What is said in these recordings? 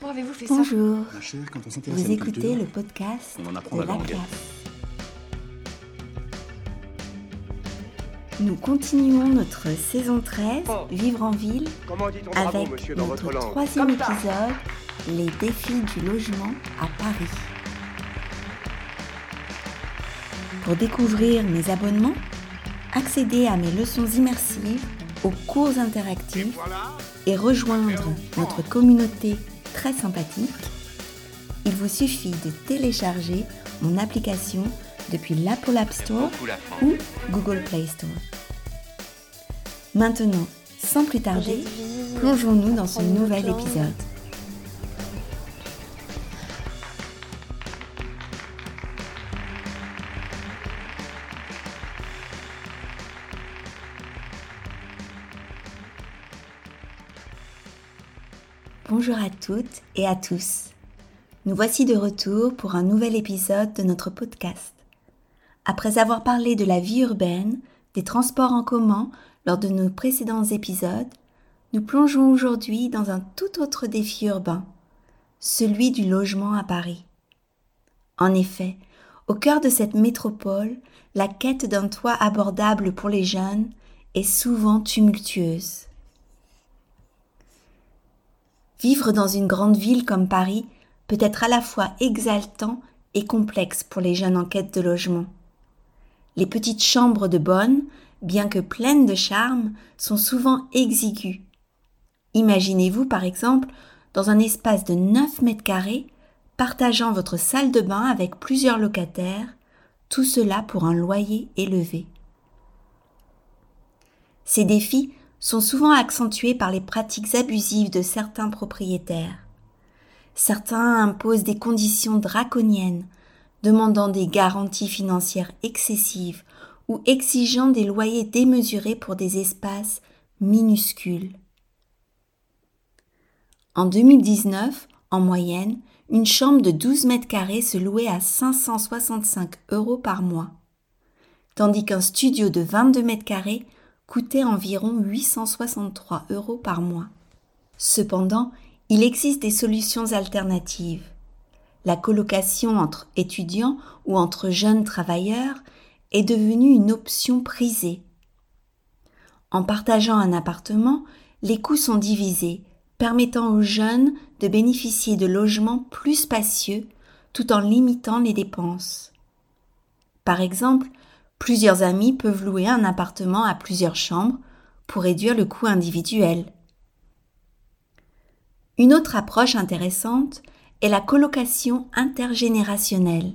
Comment avez-vous fait ça Bonjour, Ma chère, quand on s'intéresse à vous écoutez culture, le podcast on en apprend de la la langue. Nous continuons notre saison 13, Vivre en ville, Comment dit-on bravo, avec monsieur, dans notre votre troisième épisode, les défis du logement à Paris. Pour découvrir mes abonnements, accéder à mes leçons immersives, aux cours interactifs Voilà. et rejoindre notre communauté très sympathique, il vous suffit de télécharger mon application depuis l'Apple App Store ou Google Play Store. Maintenant, sans plus tarder, plongeons-nous dans ce nouvel épisode. Bonjour à toutes et à tous. Nous voici de retour pour un nouvel épisode de notre podcast. Après avoir parlé de la vie urbaine, des transports en commun lors de nos précédents épisodes, nous plongeons aujourd'hui dans un tout autre défi urbain, celui du logement à Paris. En effet, au cœur de cette métropole, la quête d'un toit abordable pour les jeunes est souvent tumultueuse. Vivre dans une grande ville comme Paris peut être à la fois exaltant et complexe pour les jeunes en quête de logement. Les petites chambres de bonne, bien que pleines de charme, sont souvent exiguës. Imaginez-vous par exemple dans un espace de 9 mètres carrés, partageant votre salle de bain avec plusieurs locataires, tout cela pour un loyer élevé. Ces défis sont souvent accentués par les pratiques abusives de certains propriétaires. Certains imposent des conditions draconiennes, demandant des garanties financières excessives ou exigeant des loyers démesurés pour des espaces minuscules. En 2019, en moyenne, une chambre de 12 mètres carrés se louait à 565 euros par mois, tandis qu'un studio de 22 mètres carrés coûtait environ 863 euros par mois. Cependant, il existe des solutions alternatives. La colocation entre étudiants ou entre jeunes travailleurs est devenue une option prisée. En partageant un appartement, les coûts sont divisés, permettant aux jeunes de bénéficier de logements plus spacieux tout en limitant les dépenses. Par exemple, plusieurs amis peuvent louer un appartement à plusieurs chambres pour réduire le coût individuel. Une autre approche intéressante est la colocation intergénérationnelle.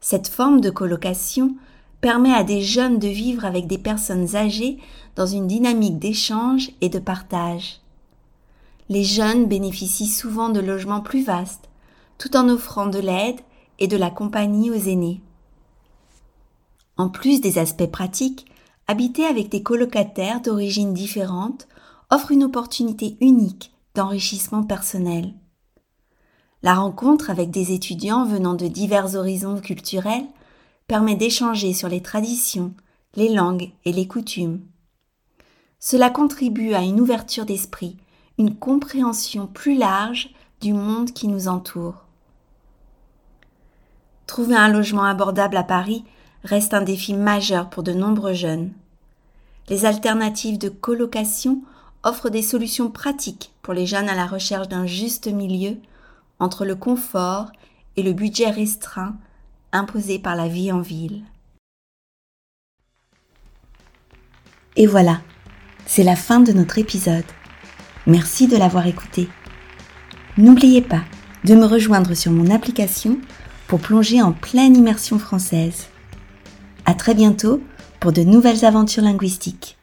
Cette forme de colocation permet à des jeunes de vivre avec des personnes âgées dans une dynamique d'échange et de partage. Les jeunes bénéficient souvent de logements plus vastes, tout en offrant de l'aide et de la compagnie aux aînés. En plus des aspects pratiques, habiter avec des colocataires d'origines différentes offre une opportunité unique d'enrichissement personnel. La rencontre avec des étudiants venant de divers horizons culturels permet d'échanger sur les traditions, les langues et les coutumes. Cela contribue à une ouverture d'esprit, une compréhension plus large du monde qui nous entoure. Trouver un logement abordable à Paris reste un défi majeur pour de nombreux jeunes. Les alternatives de colocation offrent des solutions pratiques pour les jeunes à la recherche d'un juste milieu entre le confort et le budget restreint imposé par la vie en ville. Et voilà, c'est la fin de notre épisode. Merci de l'avoir écouté. N'oubliez pas de me rejoindre sur mon application pour plonger en pleine immersion française. À très bientôt pour de nouvelles aventures linguistiques.